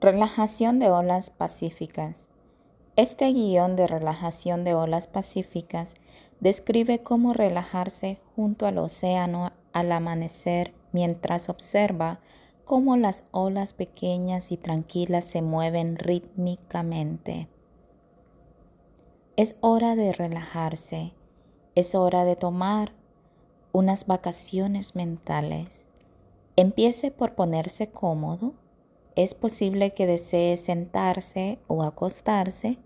Relajación de olas pacíficas. Este guion de relajación de olas pacíficas describe cómo relajarse junto al océano al amanecer mientras observa cómo las olas pequeñas y tranquilas se mueven rítmicamente. Es hora de relajarse, es hora de tomar unas vacaciones mentales. Empiece por ponerse cómodo es posible que desee sentarse o acostarse,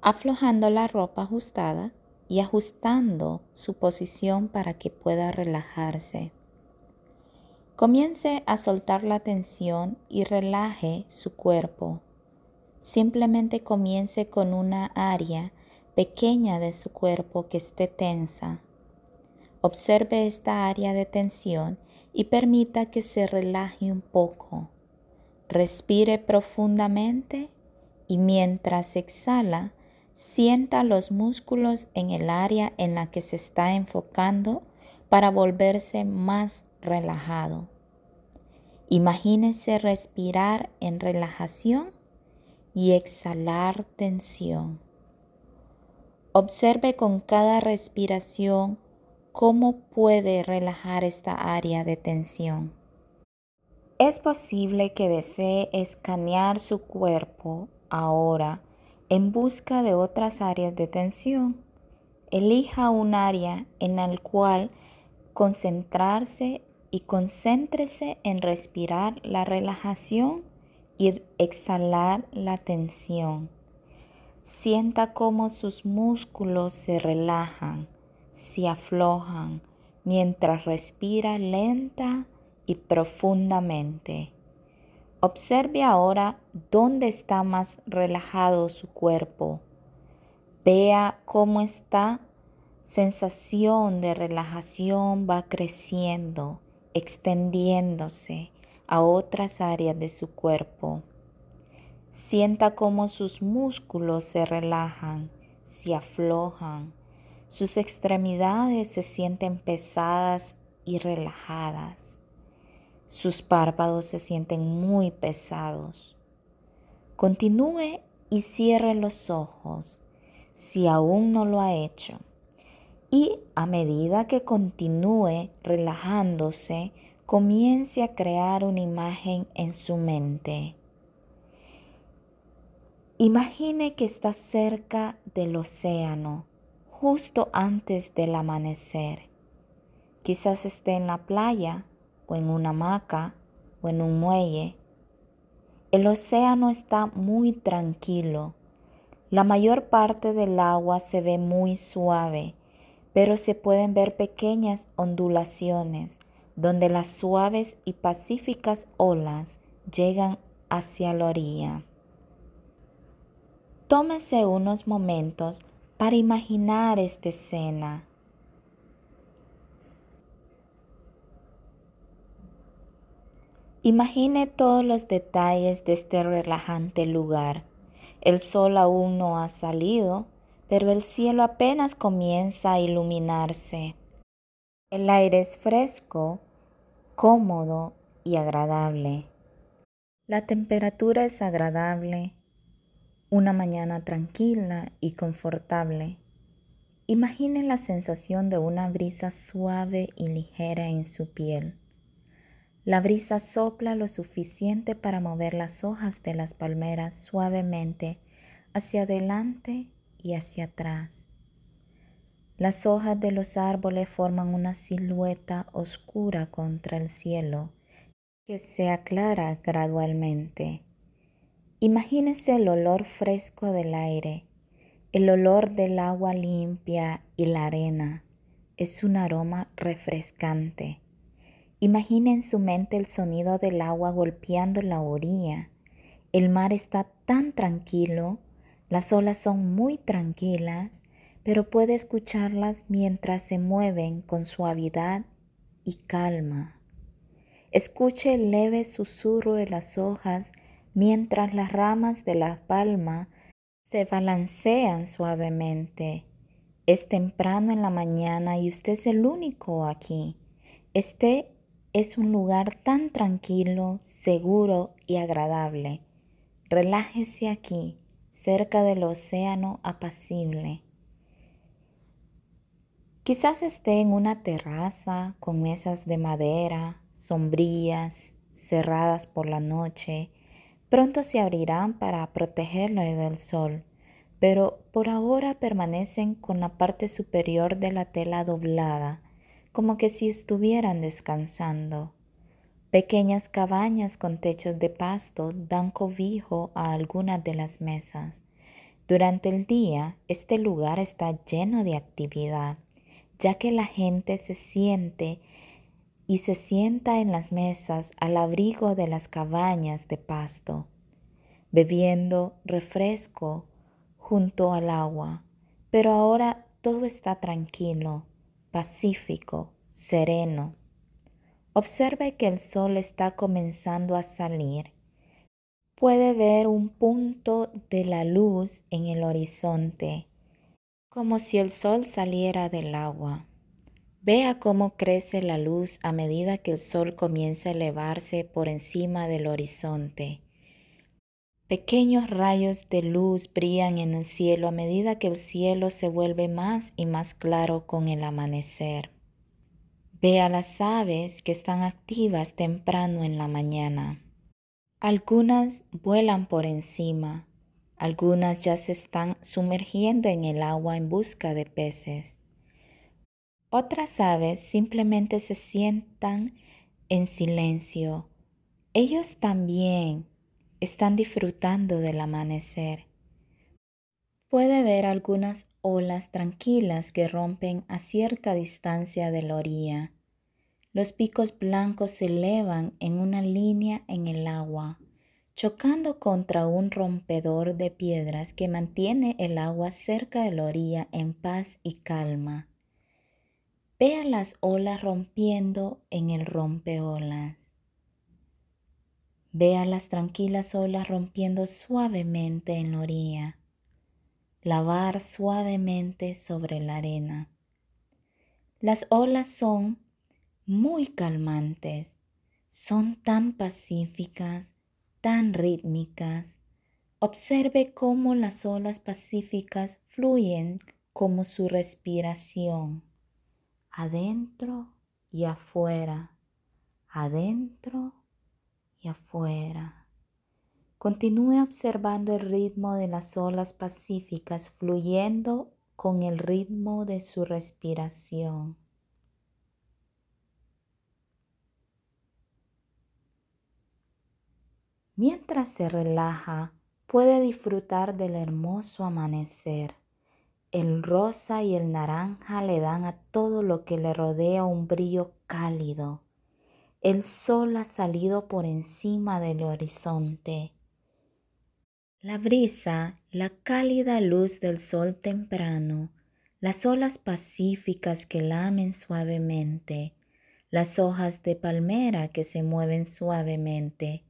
aflojando la ropa ajustada y ajustando su posición para que pueda relajarse. Comience a soltar la tensión y relaje su cuerpo. Simplemente comience con una área pequeña de su cuerpo que esté tensa. Observe esta área de tensión y permita que se relaje un poco. Respire profundamente y mientras exhala, sienta los músculos en el área en la que se está enfocando para volverse más relajado. Imagínese respirar en relajación y exhalar tensión. Observe con cada respiración cómo puede relajar esta área de tensión. Es posible que desee escanear su cuerpo ahora en busca de otras áreas de tensión. Elija un área en la cual concentrarse y concéntrese en respirar la relajación y exhalar la tensión. Sienta cómo sus músculos se relajan, se aflojan mientras respira lenta y profundamente. Observe ahora dónde está más relajado su cuerpo. Vea cómo esta sensación de relajación va creciendo, extendiéndose a otras áreas de su cuerpo. Sienta cómo sus músculos se relajan, se aflojan, sus extremidades se sienten pesadas y relajadas. Sus párpados se sienten muy pesados. Continúe y cierre los ojos si aún no lo ha hecho. Y a medida que continúe relajándose, comience a crear una imagen en su mente. Imagine que está cerca del océano, justo antes del amanecer. Quizás esté en la playa o en una hamaca o en un muelle. El océano está muy tranquilo. La mayor parte del agua se ve muy suave, pero se pueden ver pequeñas ondulaciones donde las suaves y pacíficas olas llegan hacia la orilla. Tómese unos momentos para imaginar esta escena Imagine todos los detalles de este relajante lugar. El sol aún no ha salido, pero el cielo apenas comienza a iluminarse. El aire es fresco, cómodo y agradable. La temperatura es agradable, una mañana tranquila y confortable. Imagine la sensación de una brisa suave y ligera en su piel. La brisa sopla lo suficiente para mover las hojas de las palmeras suavemente hacia adelante y hacia atrás. Las hojas de los árboles forman una silueta oscura contra el cielo que se aclara gradualmente. Imagínese el olor fresco del aire, el olor del agua limpia y la arena. Es un aroma refrescante. Imagine en su mente el sonido del agua golpeando la orilla. El mar está tan tranquilo, las olas son muy tranquilas, pero puede escucharlas mientras se mueven con suavidad y calma. Escuche el leve susurro de las hojas mientras las ramas de la palma se balancean suavemente. Es temprano en la mañana y usted es el único aquí. Esté es un lugar tan tranquilo, seguro y agradable. relájese aquí, cerca del océano apacible. Quizás esté en una terraza con mesas de madera, sombrías, cerradas por la noche. Pronto se abrirán para protegerlo del sol, pero por ahora permanecen con la parte superior de la tela doblada, como que si estuvieran descansando. Pequeñas cabañas con techos de pasto dan cobijo a algunas de las mesas. Durante el día, este lugar está lleno de actividad, ya que la gente se siente y se sienta en las mesas al abrigo de las cabañas de pasto, bebiendo refresco junto al agua. Pero ahora todo está tranquilo, pacífico, sereno. Observe que el sol está comenzando a salir. Puede ver un punto de la luz en el horizonte, como si el sol saliera del agua. Vea cómo crece la luz a medida que el sol comienza a elevarse por encima del horizonte. Pequeños rayos de luz brillan en el cielo a medida que el cielo se vuelve más y más claro con el amanecer. Ve a las aves que están activas temprano en la mañana. Algunas vuelan por encima, algunas ya se están sumergiendo en el agua en busca de peces. Otras aves simplemente se sientan en silencio. Ellos también están disfrutando del amanecer. Puede ver algunas olas tranquilas que rompen a cierta distancia de la orilla. Los picos blancos se elevan en una línea en el agua, chocando contra un rompedor de piedras que mantiene el agua cerca de la orilla en paz y calma. Vea las olas rompiendo en el rompeolas. Vea las tranquilas olas rompiendo suavemente en la orilla lavar suavemente sobre la arena. Las olas son muy calmantes, son tan pacíficas, tan rítmicas. Observe cómo las olas pacíficas fluyen como su respiración, adentro y afuera, adentro y afuera. Continúe observando el ritmo de las olas pacíficas fluyendo con el ritmo de su respiración. Mientras se relaja, puede disfrutar del hermoso amanecer. El rosa y el naranja le dan a todo lo que le rodea un brillo cálido. El sol ha salido por encima del horizonte la brisa, la cálida luz del sol temprano, las olas pacíficas que lamen suavemente, las hojas de palmera que se mueven suavemente,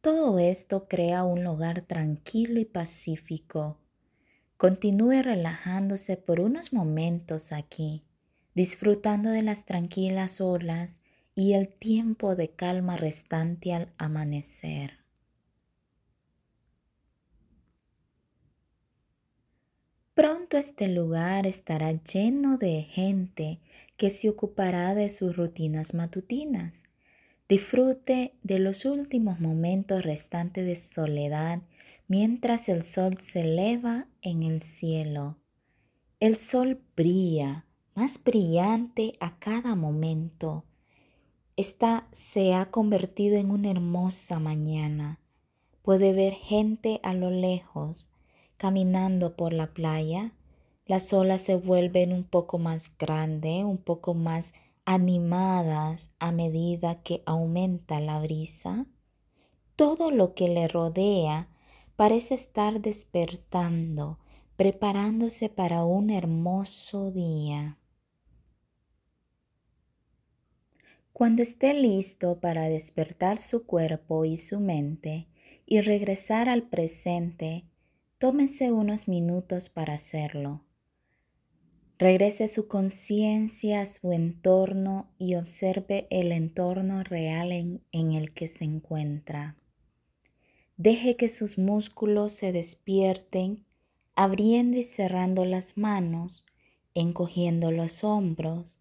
todo esto crea un lugar tranquilo y pacífico. Continúe relajándose por unos momentos aquí, disfrutando de las tranquilas olas y el tiempo de calma restante al amanecer. Pronto este lugar estará lleno de gente que se ocupará de sus rutinas matutinas. Disfrute de los últimos momentos restantes de soledad mientras el sol se eleva en el cielo. El sol brilla, más brillante a cada momento. Esta se ha convertido en una hermosa mañana. Puede ver gente a lo lejos caminando por la playa, las olas se vuelven un poco más grandes, un poco más animadas a medida que aumenta la brisa. Todo lo que le rodea parece estar despertando, preparándose para un hermoso día. Cuando esté listo para despertar su cuerpo y su mente y regresar al presente, Tómese unos minutos para hacerlo. Regrese su conciencia a su entorno y observe el entorno real en, en el que se encuentra. Deje que sus músculos se despierten, abriendo y cerrando las manos, encogiendo los hombros,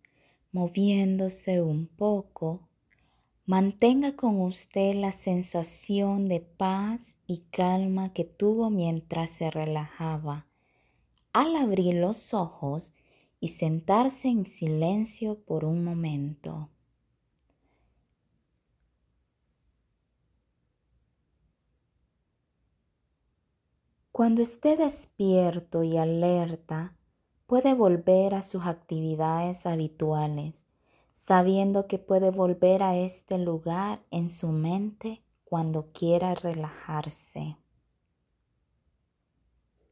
moviéndose un poco. Mantenga con usted la sensación de paz y calma que tuvo mientras se relajaba. Al abrir los ojos y sentarse en silencio por un momento. Cuando esté despierto y alerta, puede volver a sus actividades habituales, sabiendo que puede volver a este lugar en su mente cuando quiera relajarse.